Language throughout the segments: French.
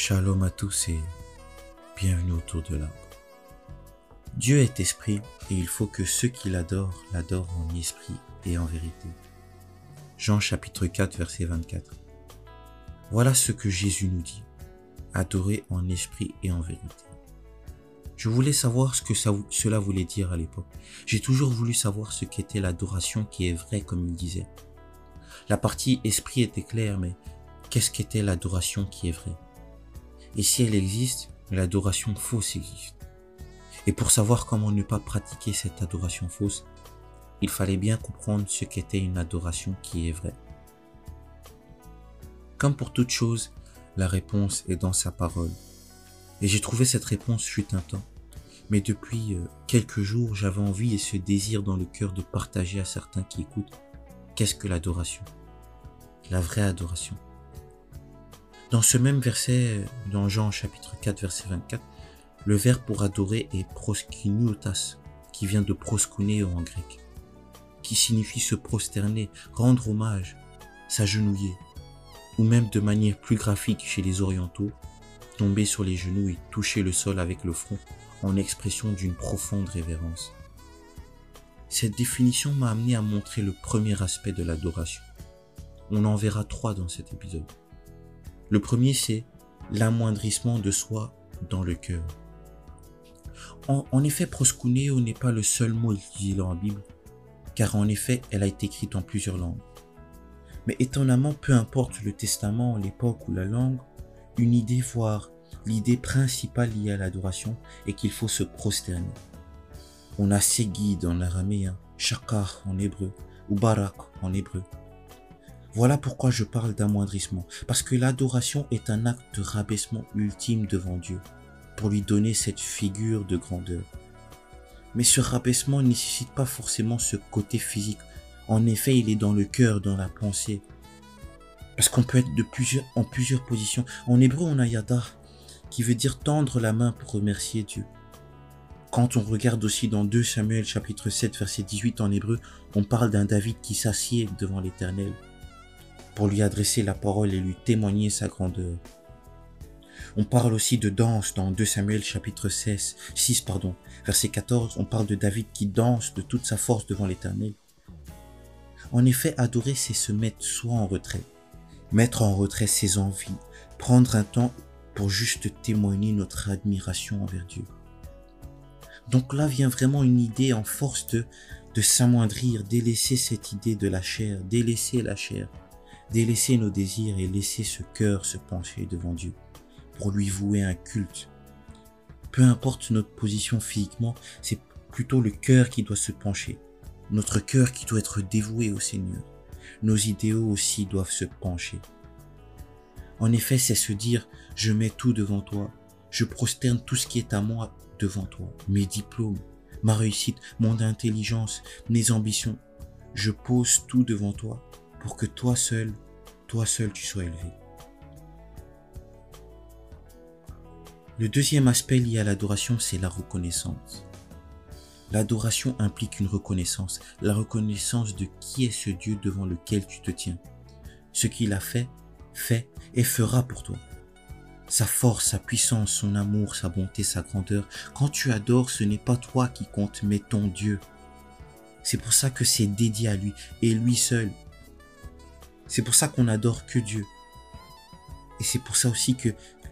Shalom à tous et bienvenue autour de l'arbre. Dieu est esprit et il faut que ceux qui l'adorent l'adorent en esprit et en vérité. Jean chapitre 4 verset 24. Voilà ce que Jésus nous dit. Adorer en esprit et en vérité. Je voulais savoir ce que cela voulait dire à l'époque. J'ai toujours voulu savoir ce qu'était l'adoration qui est vraie comme il disait. La partie esprit était claire, mais qu'est-ce qu'était l'adoration qui est vraie? Et si elle existe, l'adoration fausse existe. Et pour savoir comment ne pas pratiquer cette adoration fausse, il fallait bien comprendre ce qu'était une adoration qui est vraie. Comme pour toute chose, la réponse est dans sa parole. Et j'ai trouvé cette réponse fut un temps. Mais depuis euh, quelques jours, j'avais envie et ce désir dans le cœur de partager à certains qui écoutent qu'est-ce que l'adoration? La vraie adoration. Dans ce même verset, dans Jean chapitre 4 verset 24, le verbe pour adorer est proskiniotas, qui vient de proskuneo en grec, qui signifie se prosterner, rendre hommage, s'agenouiller, ou même de manière plus graphique chez les orientaux, tomber sur les genoux et toucher le sol avec le front en expression d'une profonde révérence. Cette définition m'a amené à montrer le premier aspect de l'adoration. On en verra trois dans cet épisode. Le premier, c'est l'amoindrissement de soi dans le cœur. En, effet, proskuneo n'est pas le seul mot utilisé dans la Bible, car en effet, elle a été écrite en plusieurs langues. Mais étonnamment, peu importe le testament, l'époque ou la langue, une idée, voire l'idée principale liée à l'adoration est qu'il faut se prosterner. On a guides en araméen, Shakar en hébreu ou Barak en hébreu. Voilà pourquoi je parle d'amoindrissement, parce que l'adoration est un acte de rabaissement ultime devant Dieu, pour lui donner cette figure de grandeur. Mais ce rabaissement ne nécessite pas forcément ce côté physique. En effet, il est dans le cœur, dans la pensée. Parce qu'on peut être de plusieurs, en plusieurs positions. En hébreu, on a yada, qui veut dire tendre la main pour remercier Dieu. Quand on regarde aussi dans 2 Samuel chapitre 7 verset 18 en hébreu, on parle d'un David qui s'assied devant l'Éternel pour lui adresser la parole et lui témoigner sa grandeur. On parle aussi de danse dans 2 Samuel chapitre 16, 6 pardon, verset 14, on parle de David qui danse de toute sa force devant l'Éternel. En effet, adorer, c'est se mettre soi en retrait, mettre en retrait ses envies, prendre un temps pour juste témoigner notre admiration envers Dieu. Donc là vient vraiment une idée en force de, de s'amoindrir, délaisser cette idée de la chair, délaisser la chair, délaisser nos désirs et laisser ce cœur se pencher devant Dieu pour lui vouer un culte. Peu importe notre position physiquement, c'est plutôt le cœur qui doit se pencher, notre cœur qui doit être dévoué au Seigneur. Nos idéaux aussi doivent se pencher. En effet, c'est se dire, je mets tout devant toi, je prosterne tout ce qui est à moi devant toi, mes diplômes, ma réussite, mon intelligence, mes ambitions. Je pose tout devant toi pour que toi seul, toi seul tu sois élevé. Le deuxième aspect lié à l'adoration, c'est la reconnaissance. L'adoration implique une reconnaissance, la reconnaissance de qui est ce Dieu devant lequel tu te tiens. Ce qu'il a fait, fait et fera pour toi. Sa force, sa puissance, son amour, sa bonté, sa grandeur. Quand tu adores, ce n'est pas toi qui compte, mais ton Dieu. C'est pour ça que c'est dédié à lui et lui seul. C'est pour ça qu'on adore que Dieu. Et c'est pour ça aussi que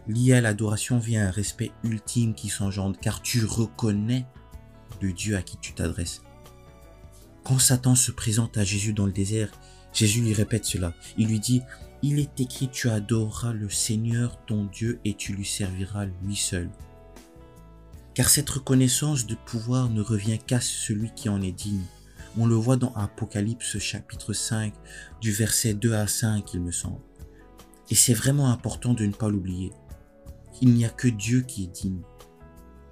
lié à l'adoration vient un respect ultime qui s'engendre, car tu reconnais le Dieu à qui tu t'adresses. Quand Satan se présente à Jésus dans le désert, Jésus lui répète cela. Il lui dit, il est écrit, tu adoreras le Seigneur ton Dieu et tu lui serviras lui seul. Car cette reconnaissance de pouvoir ne revient qu'à celui qui en est digne. On le voit dans Apocalypse chapitre 5 du verset 2 à 5 il me semble. Et c'est vraiment important de ne pas l'oublier. Il n'y a que Dieu qui est digne.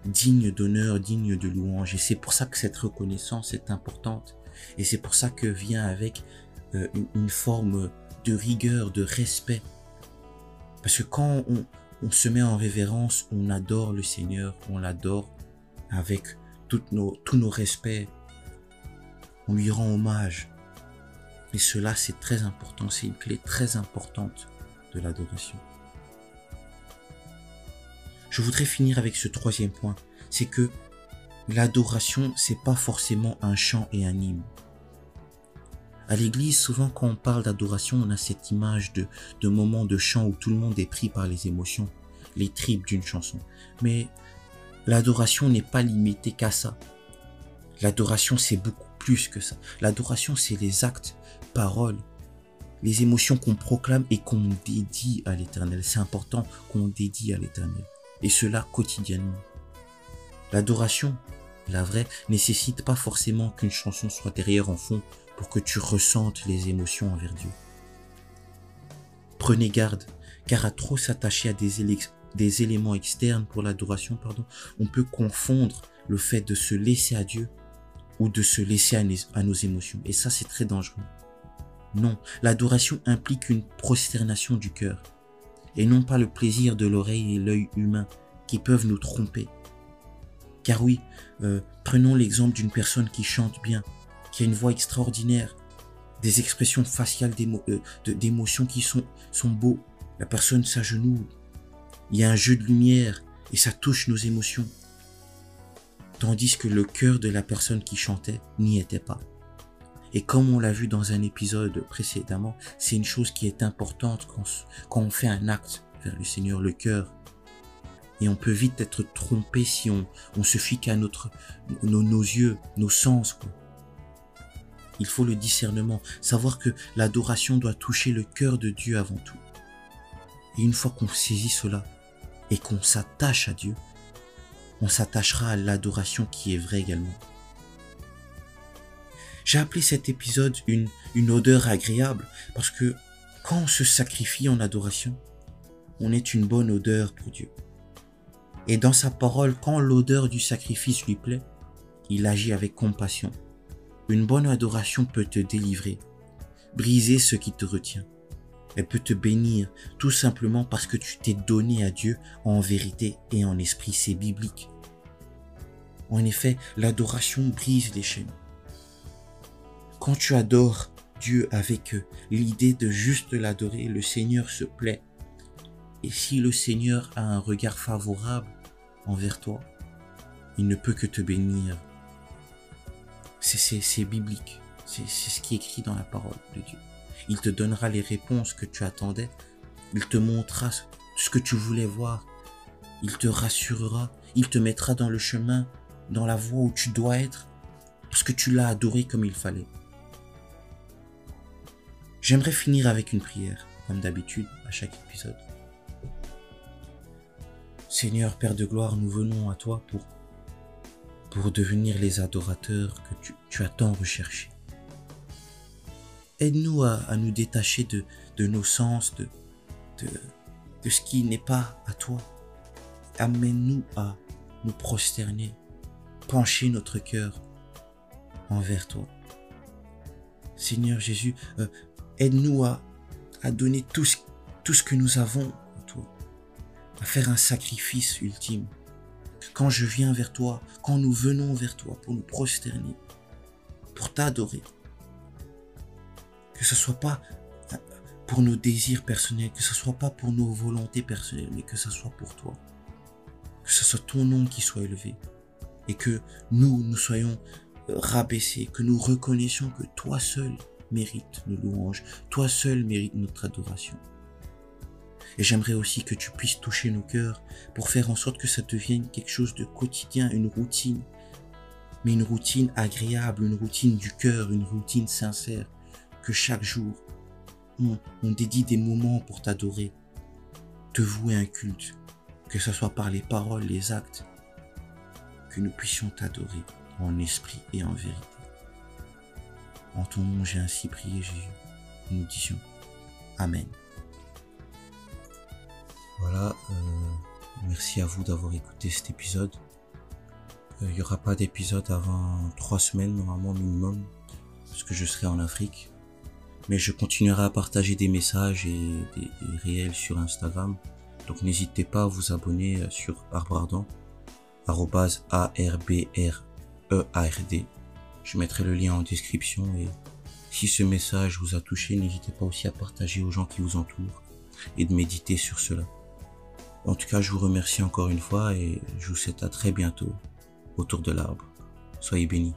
Digne d'honneur, digne de louange. Et c'est pour ça que cette reconnaissance est importante. Et c'est pour ça que vient avec euh, une forme de rigueur, de respect. Parce que quand on, se met en révérence, on adore le Seigneur, on l'adore avec tous nos respects, on lui rend hommage. Et cela, c'est très important, c'est une clé très importante de l'adoration. je voudrais finir avec ce troisième point. C'est que l'adoration, c'est pas forcément un chant et un hymne. À l'église, souvent quand on parle d'adoration, on a cette image de, de moment de chant où tout le monde est pris par les émotions, les tripes d'une chanson. Mais l'adoration n'est pas limitée qu'à ça. L'adoration, c'est beaucoup plus que ça. L'adoration, c'est les actes, paroles, les émotions qu'on proclame et qu'on dédie à l'éternel. C'est important qu'on dédie à l'éternel. Et cela quotidiennement. L'adoration, la vraie, nécessite pas forcément qu'une chanson soit derrière en fond pour que tu ressentes les émotions envers Dieu. Prenez garde, car à trop s'attacher à des, des éléments externes pour l'adoration, pardon, on peut confondre le fait de se laisser à Dieu ou de se laisser à, nos émotions. Et ça, c'est très dangereux. Non, l'adoration implique une prosternation du cœur, et non pas le plaisir de l'oreille et l'œil humain qui peuvent nous tromper. Car oui, euh, prenons l'exemple d'une personne qui chante bien, qui a une voix extraordinaire, des expressions faciales euh, d'émotions qui sont, sont beaux. La personne s'agenouille. Il y a un jeu de lumière et ça touche nos émotions. Tandis que le cœur de la personne qui chantait n'y était pas. Et comme on l'a vu dans un épisode précédemment, c'est une chose qui est importante quand, on fait un acte vers le Seigneur, le cœur. Et on peut vite être trompé si on, se fie qu'à nos, yeux, nos sens. Il faut le discernement, savoir que l'adoration doit toucher le cœur de Dieu avant tout. Et une fois qu'on saisit cela et qu'on s'attache à Dieu, on s'attachera à l'adoration qui est vraie également. J'ai appelé cet épisode une, une odeur agréable parce que quand on se sacrifie en adoration, on est une bonne odeur pour Dieu. Et dans sa parole, quand l'odeur du sacrifice lui plaît, il agit avec compassion une bonne adoration peut te délivrer, briser ce qui te retient. Elle peut te bénir tout simplement parce que tu t'es donné à Dieu en vérité et en esprit. C'est biblique. En effet, l'adoration brise les chaînes. Quand tu adores Dieu avec l'idée de juste l'adorer, le Seigneur se plaît. Et si le Seigneur a un regard favorable envers toi, il ne peut que te bénir c'est biblique. C'est ce qui est écrit dans la parole de Dieu. Il te donnera les réponses que tu attendais. Il te montrera ce que tu voulais voir. Il te rassurera. Il te mettra dans le chemin, dans la voie où tu dois être, parce que tu l'as adoré comme il fallait. J'aimerais finir avec une prière, comme d'habitude, à chaque épisode. Seigneur Père de gloire, nous venons à toi pour pour devenir les adorateurs que tu, as tant recherchés. Aide-nous à, nous détacher de, nos sens, de, ce qui n'est pas à toi. Amène-nous à nous prosterner, pencher notre cœur envers toi. Seigneur Jésus, euh, aide-nous à, donner tout tout ce que nous avons à toi, à faire un sacrifice ultime quand je viens vers toi, quand nous venons vers toi pour nous prosterner, pour t'adorer. Que ce soit pas pour nos désirs personnels, que ce soit pas pour nos volontés personnelles, mais que ce soit pour toi. Que ce soit ton nom qui soit élevé. Et que nous, nous soyons rabaissés, que nous reconnaissions que toi seul mérites nos louanges, toi seul mérites notre adoration. Et j'aimerais aussi que tu puisses toucher nos cœurs pour faire en sorte que ça devienne quelque chose de quotidien, une routine. Mais une routine agréable, une routine du cœur, une routine sincère. Que chaque jour, on, dédie des moments pour t'adorer, te vouer un culte. Que ce soit par les paroles, les actes. Que nous puissions t'adorer en esprit et en vérité. En ton nom, j'ai ainsi prié Jésus. Nous disions Amen. Voilà, euh, merci à vous d'avoir écouté cet épisode. Euh, il n'y aura pas d'épisode avant trois semaines normalement minimum, parce que je serai en Afrique. Mais je continuerai à partager des messages et des, réels sur Instagram. Donc n'hésitez pas à vous abonner euh, sur arbardant, A-R-B-R-E-A-R-D. Je mettrai le lien en description et si ce message vous a touché, n'hésitez pas aussi à partager aux gens qui vous entourent et de méditer sur cela. En tout cas, je vous remercie encore une fois et je vous souhaite à très bientôt autour de l'arbre. Soyez bénis.